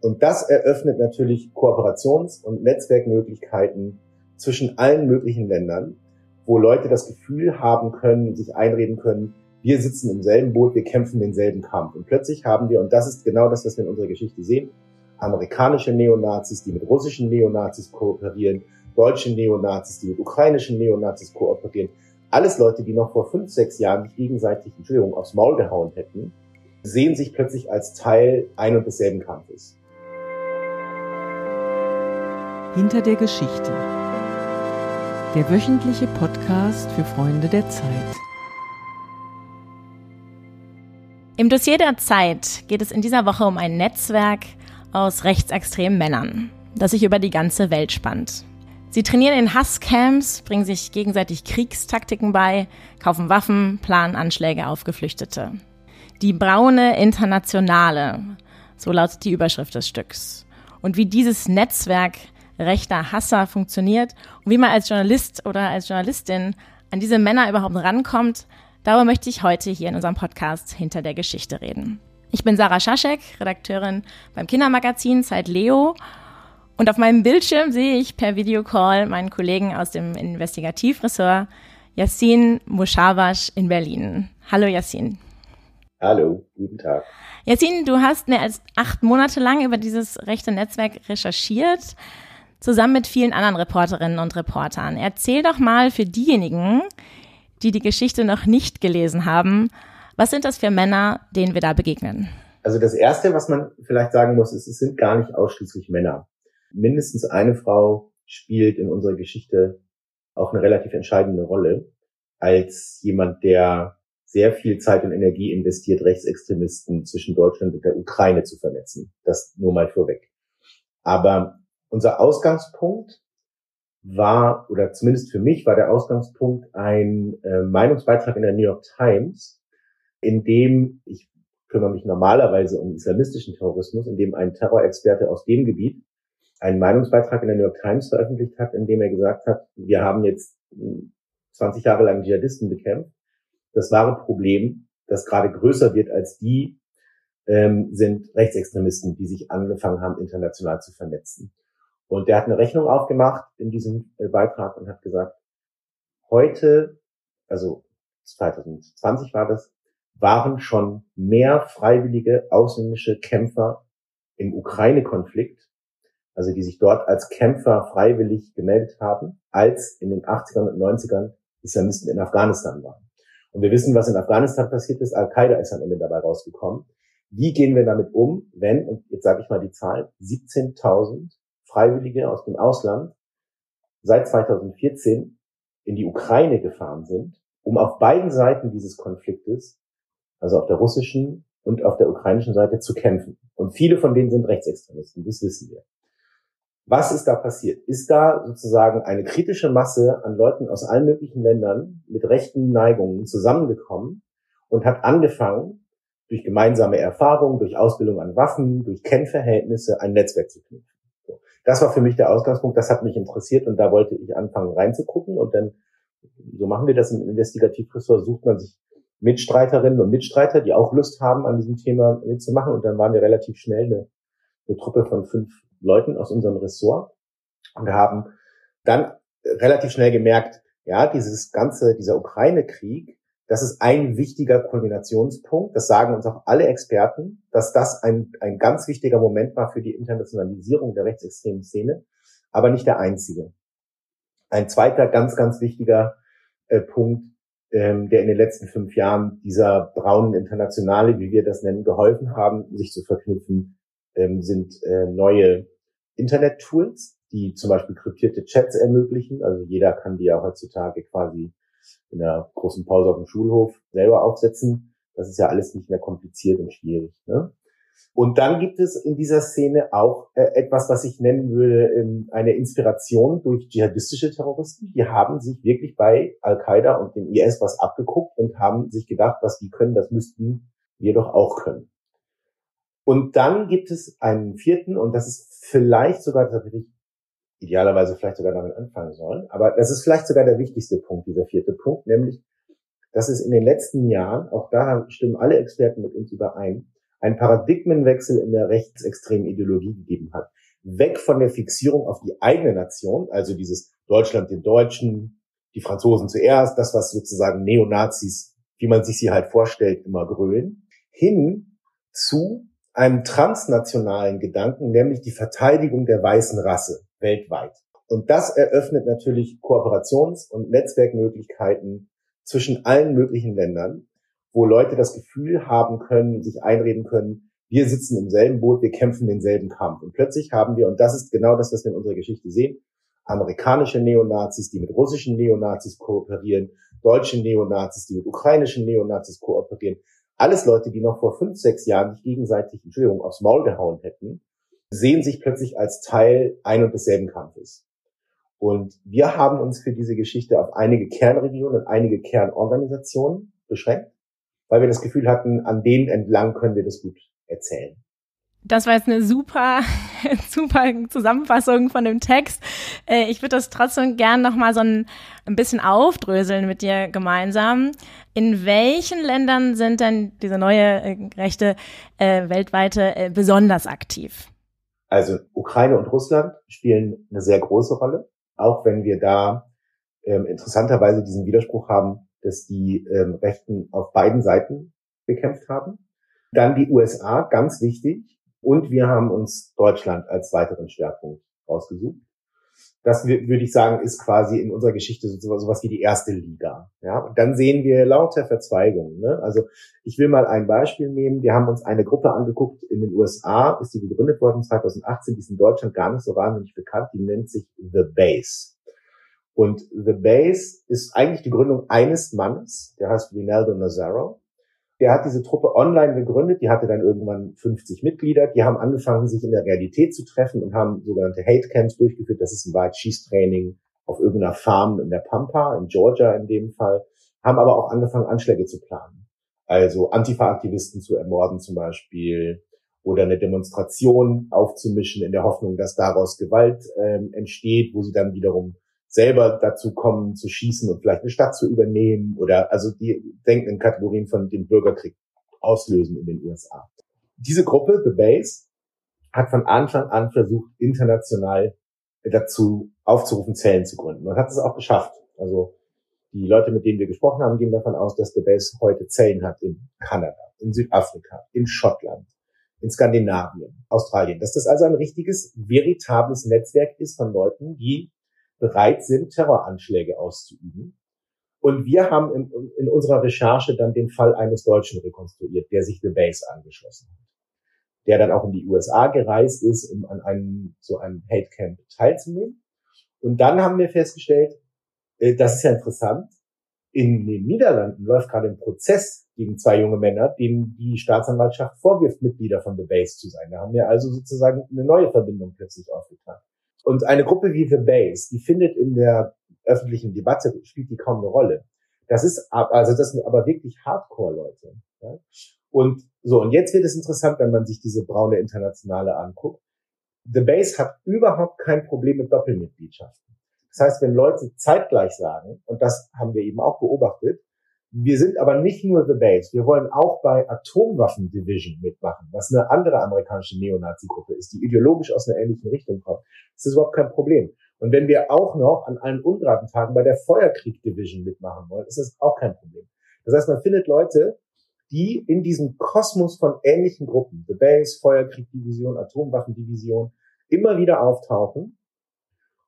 Und das eröffnet natürlich Kooperations- und Netzwerkmöglichkeiten zwischen allen möglichen Ländern, wo Leute das Gefühl haben können, sich einreden können, wir sitzen im selben Boot, wir kämpfen denselben Kampf. Und plötzlich haben wir, und das ist genau das, was wir in unserer Geschichte sehen, amerikanische Neonazis, die mit russischen Neonazis kooperieren, deutsche Neonazis, die mit ukrainischen Neonazis kooperieren. Alles Leute, die noch vor fünf, sechs Jahren nicht gegenseitig, Entschuldigung, aufs Maul gehauen hätten, sehen sich plötzlich als Teil ein und desselben Kampfes. Hinter der Geschichte. Der wöchentliche Podcast für Freunde der Zeit. Im Dossier der Zeit geht es in dieser Woche um ein Netzwerk aus rechtsextremen Männern, das sich über die ganze Welt spannt. Sie trainieren in Hasscamps, bringen sich gegenseitig Kriegstaktiken bei, kaufen Waffen, planen Anschläge auf Geflüchtete. Die braune Internationale, so lautet die Überschrift des Stücks. Und wie dieses Netzwerk rechter Hasser funktioniert und wie man als Journalist oder als Journalistin an diese Männer überhaupt rankommt, Darüber möchte ich heute hier in unserem Podcast hinter der Geschichte reden. Ich bin Sarah Schaschek, Redakteurin beim Kindermagazin Zeit Leo. Und auf meinem Bildschirm sehe ich per Videocall meinen Kollegen aus dem Investigativressort Yassin Mushawash in Berlin. Hallo Yassin. Hallo, guten Tag. Yassin, du hast mehr als acht Monate lang über dieses rechte Netzwerk recherchiert, zusammen mit vielen anderen Reporterinnen und Reportern. Erzähl doch mal für diejenigen, die die Geschichte noch nicht gelesen haben. Was sind das für Männer, denen wir da begegnen? Also das Erste, was man vielleicht sagen muss, ist, es sind gar nicht ausschließlich Männer. Mindestens eine Frau spielt in unserer Geschichte auch eine relativ entscheidende Rolle als jemand, der sehr viel Zeit und Energie investiert, Rechtsextremisten zwischen Deutschland und der Ukraine zu vernetzen. Das nur mal vorweg. Aber unser Ausgangspunkt war, oder zumindest für mich war der Ausgangspunkt ein äh, Meinungsbeitrag in der New York Times, in dem, ich kümmere mich normalerweise um islamistischen Terrorismus, in dem ein Terrorexperte aus dem Gebiet einen Meinungsbeitrag in der New York Times veröffentlicht hat, in dem er gesagt hat, wir haben jetzt 20 Jahre lang Dschihadisten bekämpft. Das wahre Problem, das gerade größer wird als die, ähm, sind Rechtsextremisten, die sich angefangen haben, international zu vernetzen. Und der hat eine Rechnung aufgemacht in diesem äh, Beitrag und hat gesagt, heute, also 2020 war das, waren schon mehr freiwillige ausländische Kämpfer im Ukraine-Konflikt, also die sich dort als Kämpfer freiwillig gemeldet haben, als in den 80ern und 90ern Islamisten in Afghanistan waren. Und wir wissen, was in Afghanistan passiert ist. Al-Qaida ist am Ende dabei rausgekommen. Wie gehen wir damit um, wenn, und jetzt sage ich mal die Zahl, 17.000 Freiwillige aus dem Ausland seit 2014 in die Ukraine gefahren sind, um auf beiden Seiten dieses Konfliktes, also auf der russischen und auf der ukrainischen Seite, zu kämpfen. Und viele von denen sind Rechtsextremisten, das wissen wir. Was ist da passiert? Ist da sozusagen eine kritische Masse an Leuten aus allen möglichen Ländern mit rechten Neigungen zusammengekommen und hat angefangen, durch gemeinsame Erfahrungen, durch Ausbildung an Waffen, durch Kennverhältnisse ein Netzwerk zu knüpfen? Das war für mich der Ausgangspunkt, das hat mich interessiert und da wollte ich anfangen reinzugucken und dann, so machen wir das im Investigativressort, sucht man sich Mitstreiterinnen und Mitstreiter, die auch Lust haben, an diesem Thema mitzumachen und dann waren wir relativ schnell eine, eine Truppe von fünf Leuten aus unserem Ressort und haben dann relativ schnell gemerkt, ja, dieses ganze, dieser Ukraine-Krieg, das ist ein wichtiger Kombinationspunkt. Das sagen uns auch alle Experten, dass das ein, ein ganz wichtiger Moment war für die Internationalisierung der rechtsextremen Szene, aber nicht der einzige. Ein zweiter ganz, ganz wichtiger äh, Punkt, ähm, der in den letzten fünf Jahren dieser braunen Internationale, wie wir das nennen, geholfen haben, sich zu verknüpfen, ähm, sind äh, neue Internet-Tools, die zum Beispiel kryptierte Chats ermöglichen. Also jeder kann die ja heutzutage quasi in der großen Pause auf dem Schulhof selber aufsetzen. Das ist ja alles nicht mehr kompliziert und schwierig. Ne? Und dann gibt es in dieser Szene auch äh, etwas, was ich nennen würde, ähm, eine Inspiration durch dschihadistische Terroristen. Die haben sich wirklich bei Al-Qaida und dem IS was abgeguckt und haben sich gedacht, was die können, das müssten wir doch auch können. Und dann gibt es einen vierten, und das ist vielleicht sogar, das habe ich idealerweise vielleicht sogar damit anfangen sollen. Aber das ist vielleicht sogar der wichtigste Punkt, dieser vierte Punkt, nämlich, dass es in den letzten Jahren, auch da stimmen alle Experten mit uns überein, einen Paradigmenwechsel in der rechtsextremen Ideologie gegeben hat. Weg von der Fixierung auf die eigene Nation, also dieses Deutschland den Deutschen, die Franzosen zuerst, das, was sozusagen Neonazis, wie man sich sie halt vorstellt, immer grölen, hin zu einem transnationalen Gedanken, nämlich die Verteidigung der weißen Rasse weltweit. Und das eröffnet natürlich Kooperations- und Netzwerkmöglichkeiten zwischen allen möglichen Ländern, wo Leute das Gefühl haben können, sich einreden können, wir sitzen im selben Boot, wir kämpfen denselben Kampf. Und plötzlich haben wir, und das ist genau das, was wir in unserer Geschichte sehen, amerikanische Neonazis, die mit russischen Neonazis kooperieren, deutsche Neonazis, die mit ukrainischen Neonazis kooperieren. Alles Leute, die noch vor fünf, sechs Jahren nicht gegenseitig, Entschuldigung, aufs Maul gehauen hätten, sehen sich plötzlich als Teil ein und desselben Kampfes. Und wir haben uns für diese Geschichte auf einige Kernregionen und einige Kernorganisationen beschränkt, weil wir das Gefühl hatten, an denen entlang können wir das gut erzählen. Das war jetzt eine super, super Zusammenfassung von dem Text. Äh, ich würde das trotzdem gern noch mal so ein, ein bisschen aufdröseln mit dir gemeinsam. In welchen Ländern sind denn diese neue äh, Rechte äh, weltweite äh, besonders aktiv? Also Ukraine und Russland spielen eine sehr große Rolle auch wenn wir da ähm, interessanterweise diesen Widerspruch haben, dass die ähm, Rechten auf beiden Seiten bekämpft haben. Dann die USA, ganz wichtig. Und wir haben uns Deutschland als weiteren Schwerpunkt ausgesucht das würde ich sagen, ist quasi in unserer Geschichte so, sowas wie die erste Liga. Ja, und dann sehen wir lauter Verzweigungen. Ne? Also ich will mal ein Beispiel nehmen. Wir haben uns eine Gruppe angeguckt in den USA, ist die gegründet worden 2018, die ist in Deutschland gar nicht so wahnsinnig bekannt. Die nennt sich The Base. Und The Base ist eigentlich die Gründung eines Mannes, der heißt Rinaldo Nazaro. Der hat diese Truppe online gegründet, die hatte dann irgendwann 50 Mitglieder, die haben angefangen, sich in der Realität zu treffen und haben sogenannte Hate Camps durchgeführt. Das ist ein Wahrheit Schießtraining auf irgendeiner Farm in der Pampa, in Georgia in dem Fall, haben aber auch angefangen, Anschläge zu planen. Also Antifa-Aktivisten zu ermorden zum Beispiel oder eine Demonstration aufzumischen in der Hoffnung, dass daraus Gewalt ähm, entsteht, wo sie dann wiederum selber dazu kommen zu schießen und vielleicht eine Stadt zu übernehmen oder also die denken in Kategorien von dem Bürgerkrieg auslösen in den USA. Diese Gruppe, The Base, hat von Anfang an versucht, international dazu aufzurufen, Zellen zu gründen. Man hat es auch geschafft. Also die Leute, mit denen wir gesprochen haben, gehen davon aus, dass The Base heute Zellen hat in Kanada, in Südafrika, in Schottland, in Skandinavien, Australien. Dass das also ein richtiges, veritables Netzwerk ist von Leuten, die bereit sind, Terroranschläge auszuüben. Und wir haben in, in, unserer Recherche dann den Fall eines Deutschen rekonstruiert, der sich The Base angeschlossen hat. Der dann auch in die USA gereist ist, um an einem, so einem Hate Camp teilzunehmen. Und dann haben wir festgestellt, äh, das ist ja interessant, in den Niederlanden läuft gerade ein Prozess gegen zwei junge Männer, denen die Staatsanwaltschaft vorwirft, Mitglieder von The Base zu sein. Da haben wir also sozusagen eine neue Verbindung plötzlich aufgetan. Und eine Gruppe wie The Base, die findet in der öffentlichen Debatte, spielt die kaum eine Rolle. Das ist, also das sind aber wirklich Hardcore-Leute. Ja? Und so, und jetzt wird es interessant, wenn man sich diese braune Internationale anguckt. The Base hat überhaupt kein Problem mit Doppelmitgliedschaften. Das heißt, wenn Leute zeitgleich sagen, und das haben wir eben auch beobachtet, wir sind aber nicht nur The Base. Wir wollen auch bei Atomwaffen Division mitmachen, was eine andere amerikanische Neonazi-Gruppe ist, die ideologisch aus einer ähnlichen Richtung kommt. Das ist überhaupt kein Problem. Und wenn wir auch noch an allen ungeraden Tagen bei der Feuerkrieg Division mitmachen wollen, ist das auch kein Problem. Das heißt, man findet Leute, die in diesem Kosmos von ähnlichen Gruppen, The Base, Feuerkrieg Division, Atomwaffen Division, immer wieder auftauchen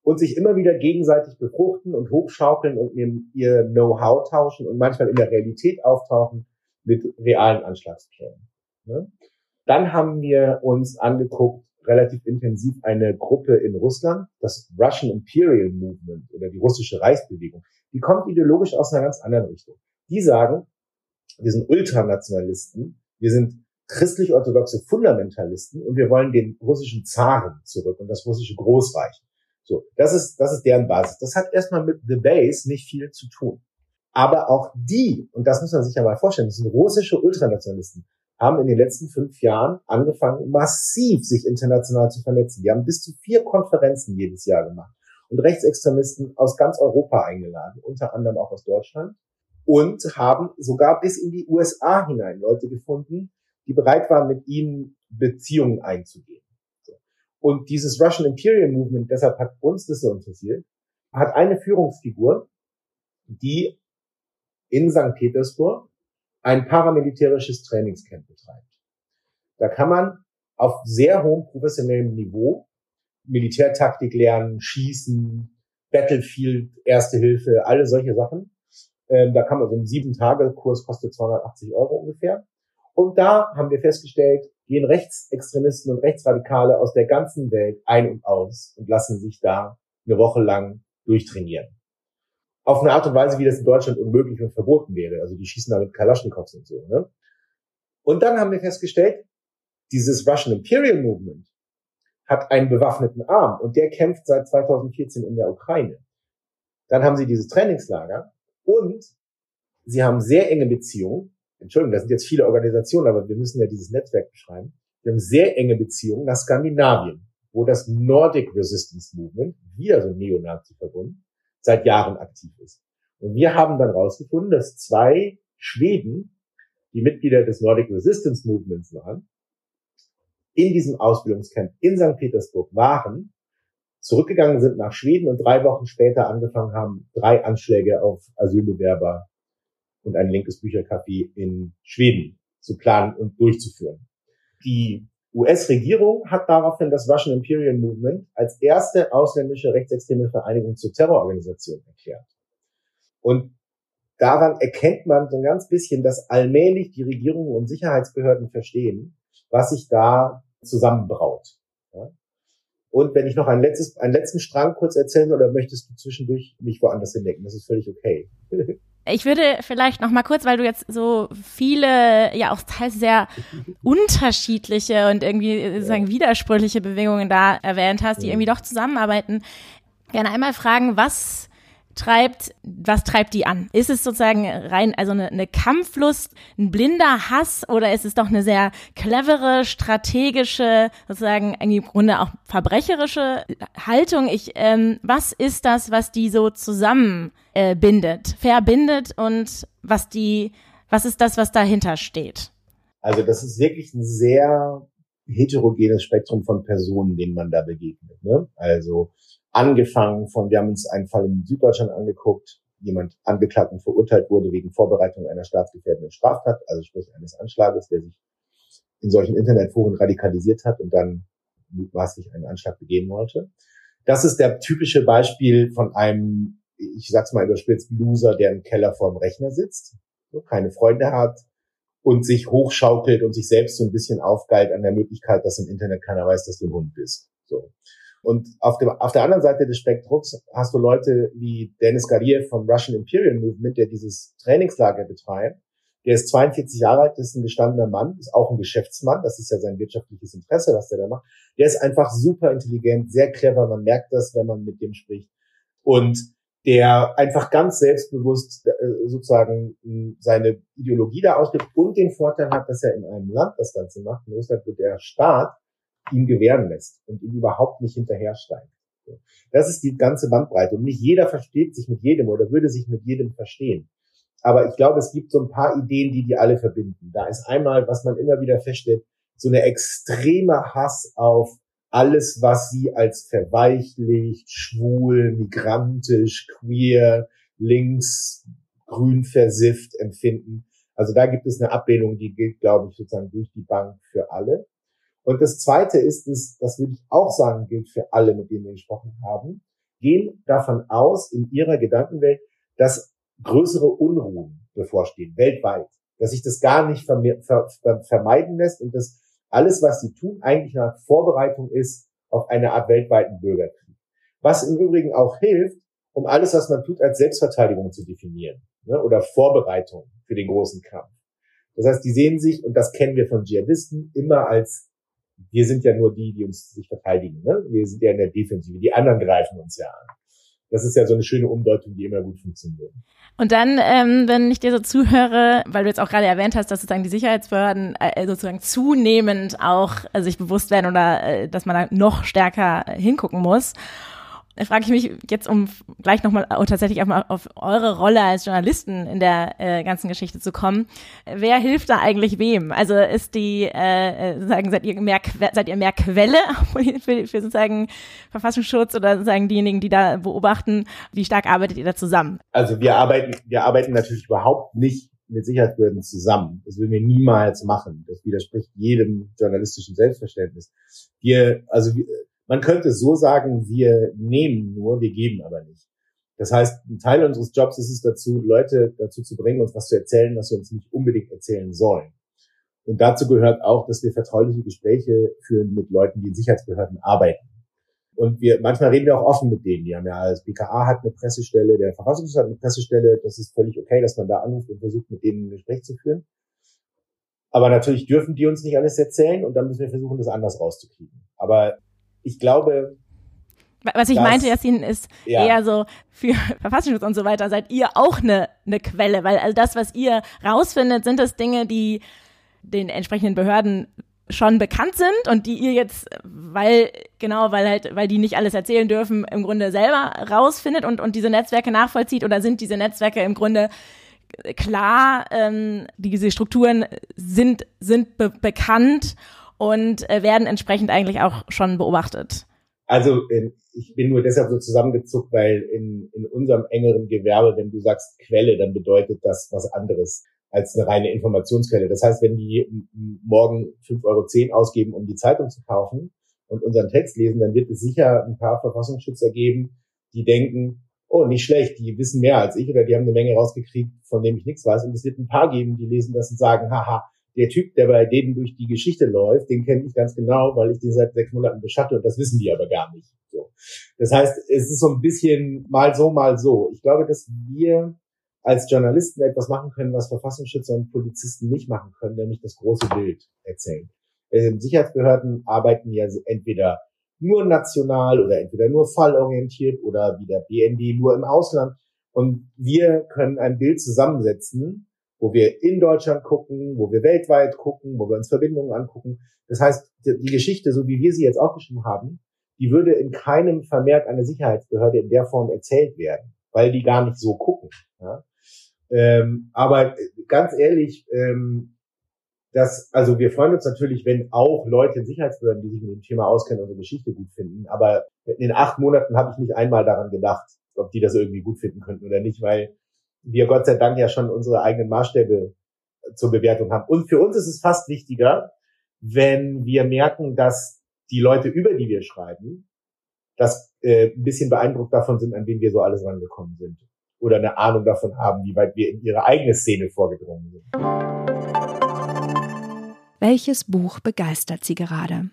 und sich immer wieder gegenseitig befruchten und hochschaukeln und ihr, Know-how tauschen und manchmal in der Realität auftauchen mit realen Anschlagsplänen. Ne? Dann haben wir uns angeguckt, relativ intensiv eine Gruppe in Russland, das Russian Imperial Movement oder die russische Reichsbewegung. Die kommt ideologisch aus einer ganz anderen Richtung. Die sagen, wir sind Ultranationalisten, wir sind christlich-orthodoxe Fundamentalisten und wir wollen den russischen Zaren zurück und das russische Großreich. So, das ist, das ist deren Basis. Das hat erstmal mit The Base nicht viel zu tun. Aber auch die, und das muss man sich ja mal vorstellen, das sind russische Ultranationalisten, haben in den letzten fünf Jahren angefangen, massiv sich international zu vernetzen. Die haben bis zu vier Konferenzen jedes Jahr gemacht und Rechtsextremisten aus ganz Europa eingeladen, unter anderem auch aus Deutschland, und haben sogar bis in die USA hinein Leute gefunden, die bereit waren, mit ihm Beziehungen einzugehen. Und dieses Russian Imperial Movement, deshalb hat uns das so interessiert, hat eine Führungsfigur, die in St. Petersburg ein paramilitärisches Trainingscamp betreibt. Da kann man auf sehr hohem professionellem Niveau Militärtaktik lernen, schießen, Battlefield, Erste Hilfe, alle solche Sachen. Ähm, da kann man so ein sieben Tage Kurs kostet 280 Euro ungefähr. Und da haben wir festgestellt, gehen Rechtsextremisten und Rechtsradikale aus der ganzen Welt ein und aus und lassen sich da eine Woche lang durchtrainieren. Auf eine Art und Weise, wie das in Deutschland unmöglich und verboten wäre. Also die schießen da mit Kalaschnikows und so. Ne? Und dann haben wir festgestellt, dieses Russian Imperial Movement hat einen bewaffneten Arm und der kämpft seit 2014 in der Ukraine. Dann haben sie dieses Trainingslager und sie haben sehr enge Beziehungen. Entschuldigung, das sind jetzt viele Organisationen, aber wir müssen ja dieses Netzwerk beschreiben. Wir haben sehr enge Beziehungen nach Skandinavien, wo das Nordic Resistance Movement, wieder so Neonazi-Verbund, seit Jahren aktiv ist. Und wir haben dann rausgefunden, dass zwei Schweden, die Mitglieder des Nordic Resistance Movements waren, in diesem Ausbildungscamp in St. Petersburg waren, zurückgegangen sind nach Schweden und drei Wochen später angefangen haben, drei Anschläge auf Asylbewerber und ein linkes Büchercafé in Schweden zu planen und durchzuführen. Die US-Regierung hat daraufhin das Russian Imperial Movement als erste ausländische rechtsextreme Vereinigung zur Terrororganisation erklärt. Und daran erkennt man so ein ganz bisschen, dass allmählich die Regierungen und Sicherheitsbehörden verstehen, was sich da zusammenbraut. Und wenn ich noch ein letztes, einen letzten Strang kurz erzählen oder möchtest du zwischendurch mich woanders hindecken? Das ist völlig okay. Ich würde vielleicht noch mal kurz, weil du jetzt so viele, ja auch teils sehr unterschiedliche und irgendwie sozusagen ja. widersprüchliche Bewegungen da erwähnt hast, die irgendwie doch zusammenarbeiten, gerne einmal fragen, was treibt, was treibt die an? Ist es sozusagen rein, also eine, eine Kampflust, ein blinder Hass oder ist es doch eine sehr clevere, strategische, sozusagen im Grunde auch verbrecherische Haltung? Ich, ähm, was ist das, was die so zusammenbindet, äh, bindet, verbindet und was die, was ist das, was dahinter steht? Also das ist wirklich ein sehr heterogenes Spektrum von Personen, denen man da begegnet. Ne? Also angefangen von, wir haben uns einen Fall in Süddeutschland angeguckt, jemand angeklagt und verurteilt wurde wegen Vorbereitung einer staatsgefährdenden Straftat, also sprich eines Anschlages, der sich in solchen Internetforen radikalisiert hat und dann mutmaßlich einen Anschlag begehen wollte. Das ist der typische Beispiel von einem, ich sag's mal überspitzt, Loser, der im Keller vorm Rechner sitzt, keine Freunde hat und sich hochschaukelt und sich selbst so ein bisschen aufgeilt an der Möglichkeit, dass im Internet keiner weiß, dass du ein Hund bist. So. Und auf, dem, auf der anderen Seite des Spektrums hast du Leute wie Dennis Gariev vom Russian Imperial Movement, der dieses Trainingslager betreibt. Der ist 42 Jahre alt, ist ein gestandener Mann, ist auch ein Geschäftsmann. Das ist ja sein wirtschaftliches Interesse, was der da macht. Der ist einfach super intelligent, sehr clever. Man merkt das, wenn man mit dem spricht. Und der einfach ganz selbstbewusst äh, sozusagen seine Ideologie da ausgibt und den Vorteil hat, dass er in einem Land das Ganze macht, in Russland, wo der Staat ihm gewähren lässt und ihm überhaupt nicht hinterhersteigt. Das ist die ganze Bandbreite. Und nicht jeder versteht sich mit jedem oder würde sich mit jedem verstehen. Aber ich glaube, es gibt so ein paar Ideen, die die alle verbinden. Da ist einmal, was man immer wieder feststellt, so eine extreme Hass auf alles, was sie als verweichlicht, schwul, migrantisch, queer, links, grün versifft empfinden. Also da gibt es eine Ablehnung, die gilt, glaube ich, sozusagen durch die Bank für alle. Und das Zweite ist, das, das würde ich auch sagen, gilt für alle, mit denen wir gesprochen haben, gehen davon aus, in ihrer Gedankenwelt, dass größere Unruhen bevorstehen, weltweit. Dass sich das gar nicht vermeiden lässt und dass alles, was sie tun, eigentlich eine Vorbereitung ist auf eine Art weltweiten Bürgerkrieg. Was im Übrigen auch hilft, um alles, was man tut, als Selbstverteidigung zu definieren ne, oder Vorbereitung für den großen Kampf. Das heißt, die sehen sich, und das kennen wir von Dschihadisten, immer als wir sind ja nur die, die uns sich verteidigen. Ne? Wir sind ja in der Defensive. Die anderen greifen uns ja an. Das ist ja so eine schöne Umdeutung, die immer gut funktioniert. Und dann, ähm, wenn ich dir so zuhöre, weil du jetzt auch gerade erwähnt hast, dass sozusagen die Sicherheitsbehörden äh, sozusagen zunehmend auch äh, sich bewusst werden oder äh, dass man da noch stärker hingucken muss. Frage ich mich jetzt, um gleich nochmal tatsächlich auf, auf eure Rolle als Journalisten in der äh, ganzen Geschichte zu kommen. Wer hilft da eigentlich wem? Also ist die, äh, äh sagen, seid ihr mehr, seid ihr mehr Quelle für, für sozusagen Verfassungsschutz oder sozusagen diejenigen, die da beobachten? Wie stark arbeitet ihr da zusammen? Also wir arbeiten, wir arbeiten natürlich überhaupt nicht mit Sicherheitsbehörden zusammen. Das würden wir niemals machen. Das widerspricht jedem journalistischen Selbstverständnis. Wir, also man könnte so sagen, wir nehmen nur, wir geben aber nicht. Das heißt, ein Teil unseres Jobs ist es dazu, Leute dazu zu bringen, uns was zu erzählen, was wir uns nicht unbedingt erzählen sollen. Und dazu gehört auch, dass wir vertrauliche Gespräche führen mit Leuten, die in Sicherheitsbehörden arbeiten. Und wir, manchmal reden wir auch offen mit denen. Die haben ja, das BKA hat eine Pressestelle, der Verfassungsschutz hat eine Pressestelle. Das ist völlig okay, dass man da anruft und versucht, mit denen ein Gespräch zu führen. Aber natürlich dürfen die uns nicht alles erzählen und dann müssen wir versuchen, das anders rauszukriegen. Aber ich glaube, was ich das, meinte, Jassin, ist ja. eher so für Verfassungsschutz und so weiter, seid ihr auch eine, eine Quelle, weil also das, was ihr rausfindet, sind das Dinge, die den entsprechenden Behörden schon bekannt sind und die ihr jetzt, weil, genau, weil halt, weil die nicht alles erzählen dürfen, im Grunde selber rausfindet und, und diese Netzwerke nachvollzieht oder sind diese Netzwerke im Grunde klar, ähm, diese Strukturen sind, sind be bekannt und äh, werden entsprechend eigentlich auch schon beobachtet. Also äh, ich bin nur deshalb so zusammengezuckt, weil in, in unserem engeren Gewerbe, wenn du sagst Quelle, dann bedeutet das was anderes als eine reine Informationsquelle. Das heißt, wenn die morgen 5,10 Euro ausgeben, um die Zeitung zu kaufen und unseren Text lesen, dann wird es sicher ein paar Verfassungsschützer geben, die denken, oh, nicht schlecht, die wissen mehr als ich oder die haben eine Menge rausgekriegt, von dem ich nichts weiß. Und es wird ein paar geben, die lesen das und sagen, haha, der Typ, der bei denen durch die Geschichte läuft, den kenne ich ganz genau, weil ich den seit sechs Monaten beschatte und das wissen die aber gar nicht. So. Das heißt, es ist so ein bisschen mal so, mal so. Ich glaube, dass wir als Journalisten etwas machen können, was Verfassungsschützer und Polizisten nicht machen können, nämlich das große Bild erzählen. Ähm, Sicherheitsbehörden arbeiten ja entweder nur national oder entweder nur fallorientiert oder wie der BND nur im Ausland. Und wir können ein Bild zusammensetzen, wo wir in Deutschland gucken, wo wir weltweit gucken, wo wir uns Verbindungen angucken. Das heißt, die Geschichte, so wie wir sie jetzt aufgeschrieben haben, die würde in keinem Vermerk einer Sicherheitsbehörde in der Form erzählt werden, weil die gar nicht so gucken. Ja? Ähm, aber ganz ehrlich, ähm, das, also wir freuen uns natürlich, wenn auch Leute in Sicherheitsbehörden, die sich mit dem Thema auskennen, unsere Geschichte gut finden. Aber in acht Monaten habe ich nicht einmal daran gedacht, ob die das irgendwie gut finden könnten oder nicht, weil wir Gott sei Dank ja schon unsere eigenen Maßstäbe zur Bewertung haben. Und für uns ist es fast wichtiger, wenn wir merken, dass die Leute, über die wir schreiben, das äh, ein bisschen beeindruckt davon sind, an wen wir so alles rangekommen sind. Oder eine Ahnung davon haben, wie weit wir in ihre eigene Szene vorgedrungen sind. Welches Buch begeistert Sie gerade?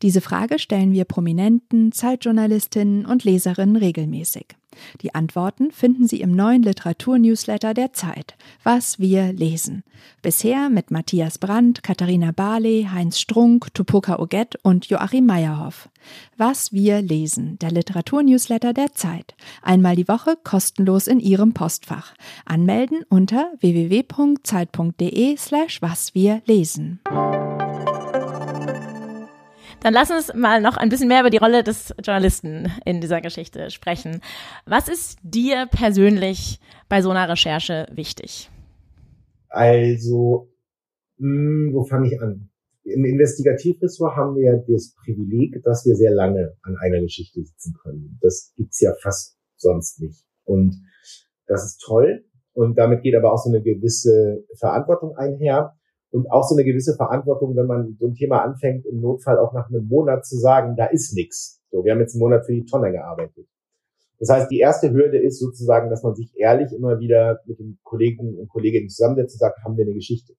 Diese Frage stellen wir Prominenten, Zeitjournalistinnen und Leserinnen regelmäßig. Die Antworten finden Sie im neuen Literaturnewsletter der Zeit, Was wir lesen. Bisher mit Matthias Brandt, Katharina Barley, Heinz Strunk, Tupoka Oget und Joachim Meyerhoff. Was wir lesen, der Literaturnewsletter der Zeit. Einmal die Woche kostenlos in Ihrem Postfach. Anmelden unter www.zeit.de slash was wir lesen. Dann lass uns mal noch ein bisschen mehr über die Rolle des Journalisten in dieser Geschichte sprechen. Was ist dir persönlich bei so einer Recherche wichtig? Also, mh, hm, wo fange ich an? Im Investigativressort haben wir das Privileg, dass wir sehr lange an einer Geschichte sitzen können. Das gibt's ja fast sonst nicht. Und das ist toll. Und damit geht aber auch so eine gewisse Verantwortung einher und auch so eine gewisse Verantwortung, wenn man so ein Thema anfängt, im Notfall auch nach einem Monat zu sagen, da ist nichts. So, wir haben jetzt einen Monat für die Tonne gearbeitet. Das heißt, die erste Hürde ist sozusagen, dass man sich ehrlich immer wieder mit den Kollegen und Kolleginnen zusammensetzt und sagt, haben wir eine Geschichte?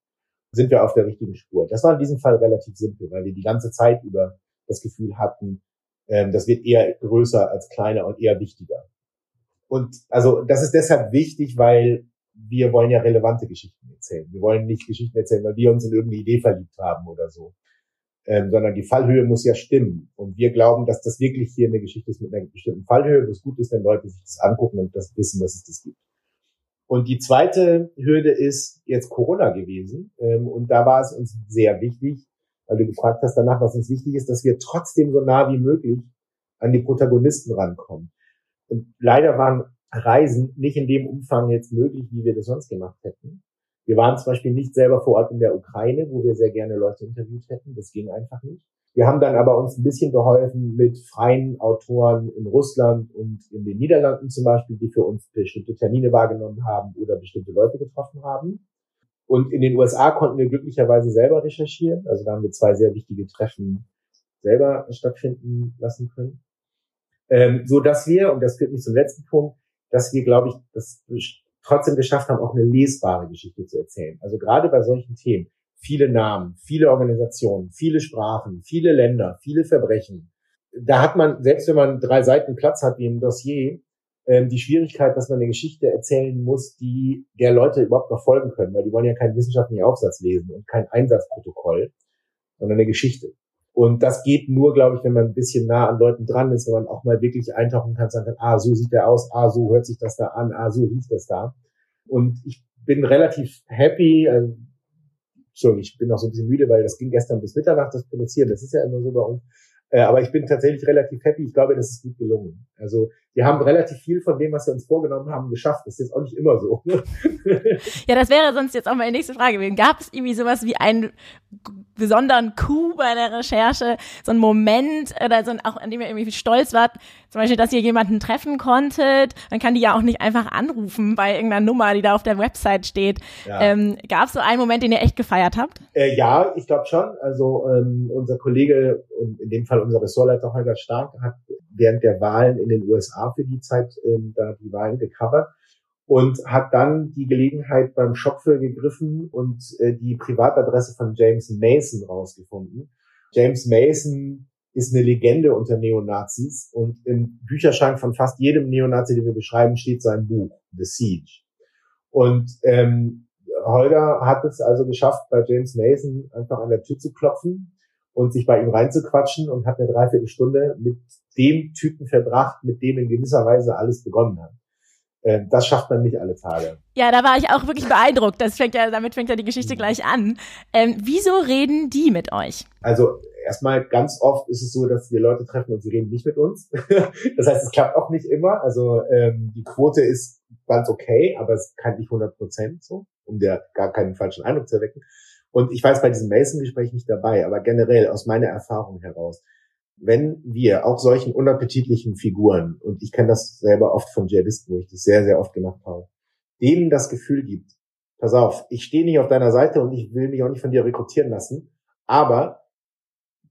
Sind wir auf der richtigen Spur? Das war in diesem Fall relativ simpel, weil wir die ganze Zeit über das Gefühl hatten, ähm, das wird eher größer als kleiner und eher wichtiger. Und also das ist deshalb wichtig, weil wir wollen ja relevante Geschichten erzählen. Wir wollen nicht Geschichten erzählen, weil wir uns in irgendeine Idee verliebt haben oder so. Ähm, sondern die Fallhöhe muss ja stimmen. Und wir glauben, dass das wirklich hier eine Geschichte ist mit einer bestimmten Fallhöhe, was gut ist, wenn Leute sich das angucken und das wissen, dass es das gibt. Und die zweite Hürde ist jetzt Corona gewesen. Ähm, und da war es uns sehr wichtig, weil du gefragt hast danach, was uns wichtig ist, dass wir trotzdem so nah wie möglich an die Protagonisten rankommen. Und leider waren Reisen nicht in dem Umfang jetzt möglich, wie wir das sonst gemacht hätten. Wir waren zum Beispiel nicht selber vor Ort in der Ukraine, wo wir sehr gerne Leute interviewt hätten. Das ging einfach nicht. Wir haben dann aber uns ein bisschen geholfen mit freien Autoren in Russland und in den Niederlanden zum Beispiel, die für uns bestimmte Termine wahrgenommen haben oder bestimmte Leute getroffen haben. Und in den USA konnten wir glücklicherweise selber recherchieren. Also da haben wir zwei sehr wichtige Treffen selber stattfinden lassen können. Ähm, so dass wir, und das führt mich zum letzten Punkt, dass wir, glaube ich, das trotzdem geschafft haben, auch eine lesbare Geschichte zu erzählen. Also gerade bei solchen Themen, viele Namen, viele Organisationen, viele Sprachen, viele Länder, viele Verbrechen. Da hat man, selbst wenn man drei Seiten Platz hat wie ein Dossier, ähm, die Schwierigkeit, dass man eine Geschichte erzählen muss, die der Leute überhaupt noch folgen können, weil die wollen ja keinen wissenschaftlichen Aufsatz lesen und kein Einsatzprotokoll, sondern eine Geschichte. Und das geht nur, glaube ich, wenn man ein bisschen nah an Leuten dran ist, wenn man auch mal wirklich eintauchen kann, sagen kann, ah, so sieht der aus, ah, so hört sich das da an, ah, so riecht das da. Und ich bin relativ happy, äh, sorry, ich bin noch so ein bisschen müde, weil das ging gestern bis Mitternacht, das Produzieren, das ist ja immer so bei uns. Äh, aber ich bin tatsächlich relativ happy. Ich glaube, das ist gut gelungen. Also wir haben relativ viel von dem, was wir uns vorgenommen haben, geschafft. Das ist jetzt auch nicht immer so. ja, das wäre sonst jetzt auch meine nächste Frage gewesen. Gab es irgendwie sowas wie einen besonderen Coup bei der Recherche, so einen Moment oder so ein, auch an dem ihr irgendwie stolz wart, zum Beispiel, dass ihr jemanden treffen konntet, dann kann die ja auch nicht einfach anrufen bei irgendeiner Nummer, die da auf der Website steht. Ja. Ähm, Gab es so einen Moment, den ihr echt gefeiert habt? Äh, ja, ich glaube schon. Also ähm, unser Kollege und in dem Fall unser Ressortleiter Holger Stark hat während der Wahlen in den USA für die Zeit ähm, da die Wahlen gecovert und hat dann die Gelegenheit beim Shopful gegriffen und äh, die Privatadresse von James Mason rausgefunden. James Mason ist eine Legende unter Neonazis und im Bücherschrank von fast jedem Neonazi, den wir beschreiben, steht sein Buch, The Siege. Und ähm, Holger hat es also geschafft, bei James Mason einfach an der Tür zu klopfen und sich bei ihm reinzuquatschen und hat eine Dreiviertelstunde mit dem Typen verbracht, mit dem in gewisser Weise alles begonnen hat. Ähm, das schafft man nicht alle Tage. Ja, da war ich auch wirklich beeindruckt. Das fängt ja, damit fängt ja die Geschichte mhm. gleich an. Ähm, wieso reden die mit euch? Also erstmal ganz oft ist es so, dass wir Leute treffen und sie reden nicht mit uns. das heißt, es klappt auch nicht immer. Also ähm, die Quote ist ganz okay, aber es kann nicht 100 Prozent so, um dir gar keinen falschen Eindruck zu erwecken. Und ich weiß bei diesem Mason-Gespräch nicht dabei, aber generell aus meiner Erfahrung heraus, wenn wir auch solchen unappetitlichen Figuren, und ich kenne das selber oft von Dschihadisten, wo ich das sehr, sehr oft gemacht habe, denen das Gefühl gibt, pass auf, ich stehe nicht auf deiner Seite und ich will mich auch nicht von dir rekrutieren lassen, aber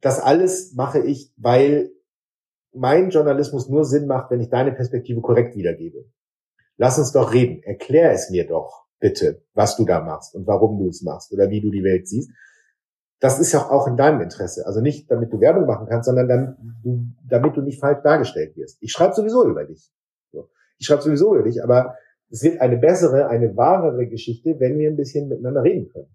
das alles mache ich, weil mein Journalismus nur Sinn macht, wenn ich deine Perspektive korrekt wiedergebe. Lass uns doch reden. Erklär es mir doch bitte, was du da machst und warum du es machst oder wie du die Welt siehst. Das ist ja auch in deinem Interesse. Also nicht, damit du Werbung machen kannst, sondern damit du, damit du nicht falsch dargestellt wirst. Ich schreibe sowieso über dich. Ich schreibe sowieso über dich, aber es wird eine bessere, eine wahrere Geschichte, wenn wir ein bisschen miteinander reden können.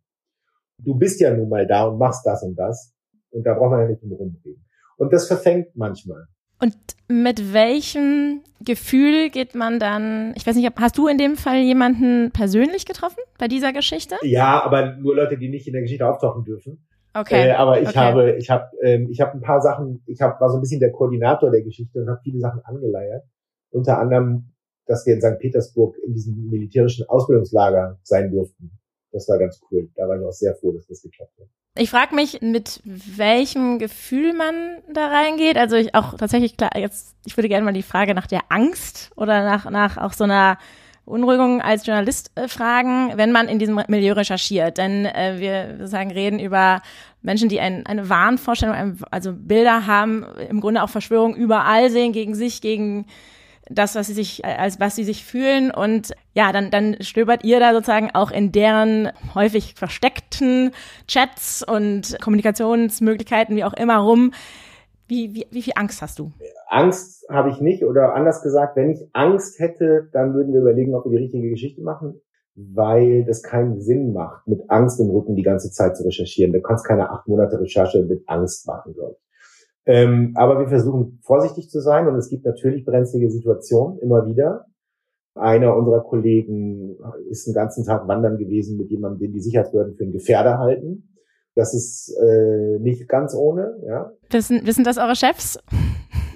Du bist ja nun mal da und machst das und das. Und da braucht man ja nicht drum rumreden. Und das verfängt manchmal. Und mit welchem Gefühl geht man dann, ich weiß nicht, hast du in dem Fall jemanden persönlich getroffen bei dieser Geschichte? Ja, aber nur Leute, die nicht in der Geschichte auftauchen dürfen. Okay. Äh, aber ich okay. habe, ich habe, ähm, ich habe ein paar Sachen, ich habe war so ein bisschen der Koordinator der Geschichte und habe viele Sachen angeleiert. Unter anderem, dass wir in St. Petersburg in diesem militärischen Ausbildungslager sein durften. Das war ganz cool. Da war ich auch sehr froh, dass das geklappt hat. Ich frage mich, mit welchem Gefühl man da reingeht. Also ich auch tatsächlich klar, jetzt, ich würde gerne mal die Frage nach der Angst oder nach, nach auch so einer Unruhigung als Journalist äh, fragen, wenn man in diesem Milieu recherchiert. Denn äh, wir sozusagen reden über Menschen, die ein, eine Wahnvorstellung, also Bilder haben, im Grunde auch Verschwörungen überall sehen, gegen sich, gegen das, was sie sich, als was sie sich fühlen. Und ja, dann, dann stöbert ihr da sozusagen auch in deren häufig versteckten Chats und Kommunikationsmöglichkeiten, wie auch immer rum. Wie, wie, wie viel Angst hast du? Angst habe ich nicht oder anders gesagt, wenn ich Angst hätte, dann würden wir überlegen, ob wir die richtige Geschichte machen, weil das keinen Sinn macht, mit Angst im Rücken die ganze Zeit zu recherchieren. Du kannst keine acht Monate Recherche mit Angst machen, glaube ich. Ähm, aber wir versuchen vorsichtig zu sein und es gibt natürlich brenzlige Situationen immer wieder. Einer unserer Kollegen ist den ganzen Tag wandern gewesen mit jemandem, den die Sicherheitsbehörden für einen Gefährder halten. Das ist äh, nicht ganz ohne, ja. Wissen, wissen das eure Chefs?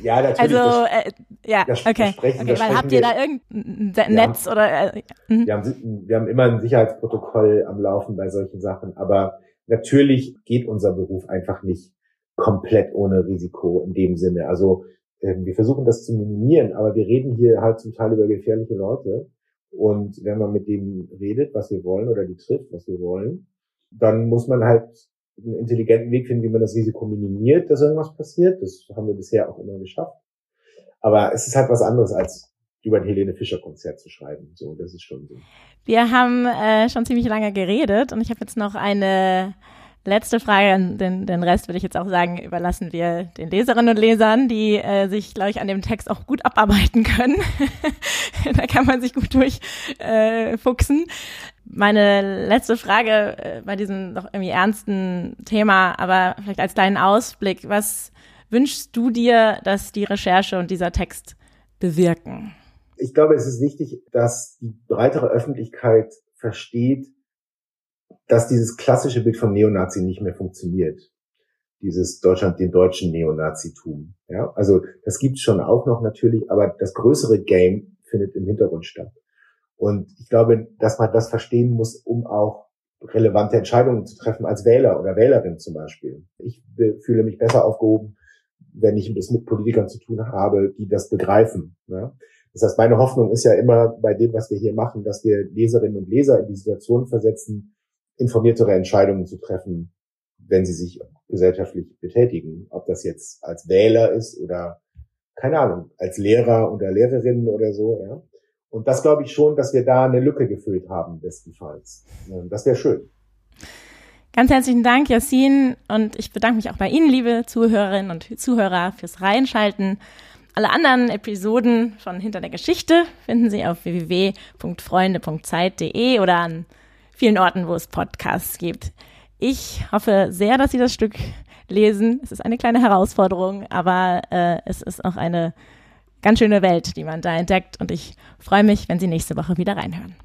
Ja, natürlich. Also, äh, ja, okay. okay weil habt ihr da irgendein Netz haben, oder? Äh, mhm. wir, haben, wir haben immer ein Sicherheitsprotokoll am Laufen bei solchen Sachen, aber natürlich geht unser Beruf einfach nicht komplett ohne Risiko in dem Sinne. Also ähm, wir versuchen das zu minimieren, aber wir reden hier halt zum Teil über gefährliche Leute. Und wenn man mit denen redet, was wir wollen, oder die trifft, was wir wollen, dann muss man halt einen intelligenten Weg finden, wie man das Risiko minimiert, dass irgendwas passiert. Das haben wir bisher auch immer geschafft. Aber es ist halt was anderes als über ein Helene Fischer Konzert zu schreiben. So, das ist schon so. Wir haben äh, schon ziemlich lange geredet und ich habe jetzt noch eine letzte Frage, den, den Rest würde ich jetzt auch sagen, überlassen wir den Leserinnen und Lesern, die äh, sich, glaube ich, an dem Text auch gut abarbeiten können. da kann man sich gut durchfuchsen. Äh, Meine letzte Frage äh, bei diesem doch irgendwie ernsten Thema, aber vielleicht als kleinen Ausblick, was wünschst du dir, dass die Recherche und dieser Text bewirken? Ich glaube, es ist wichtig, dass die breitere Öffentlichkeit versteht, dass dieses klassische Bild vom Neonazi nicht mehr funktioniert. Dieses Deutschland, den deutschen Neonazitum. Ja, also das gibt's schon auch noch natürlich, aber das größere Game findet im Hintergrund statt. Und ich glaube, dass man das verstehen muss, um auch relevante Entscheidungen zu treffen als Wähler oder Wählerin zum Beispiel. Ich fühle mich besser aufgehoben, wenn ich es mit Politikern zu tun habe, die das begreifen. Ja? Das heißt, meine Hoffnung ist ja immer bei dem, was wir hier machen, dass wir Leserinnen und Leser in die Situation versetzen, informiertere Entscheidungen zu treffen, wenn sie sich gesellschaftlich betätigen. Ob das jetzt als Wähler ist oder, keine Ahnung, als Lehrer oder Lehrerin oder so, ja. Und das glaube ich schon, dass wir da eine Lücke gefüllt haben, bestenfalls. Das wäre schön. Ganz herzlichen Dank, Yassin. Und ich bedanke mich auch bei Ihnen, liebe Zuhörerinnen und Zuhörer, fürs Reinschalten. Alle anderen Episoden von Hinter der Geschichte finden Sie auf www.freunde.zeit.de oder an vielen Orten, wo es Podcasts gibt. Ich hoffe sehr, dass Sie das Stück lesen. Es ist eine kleine Herausforderung, aber äh, es ist auch eine ganz schöne Welt, die man da entdeckt. Und ich freue mich, wenn Sie nächste Woche wieder reinhören.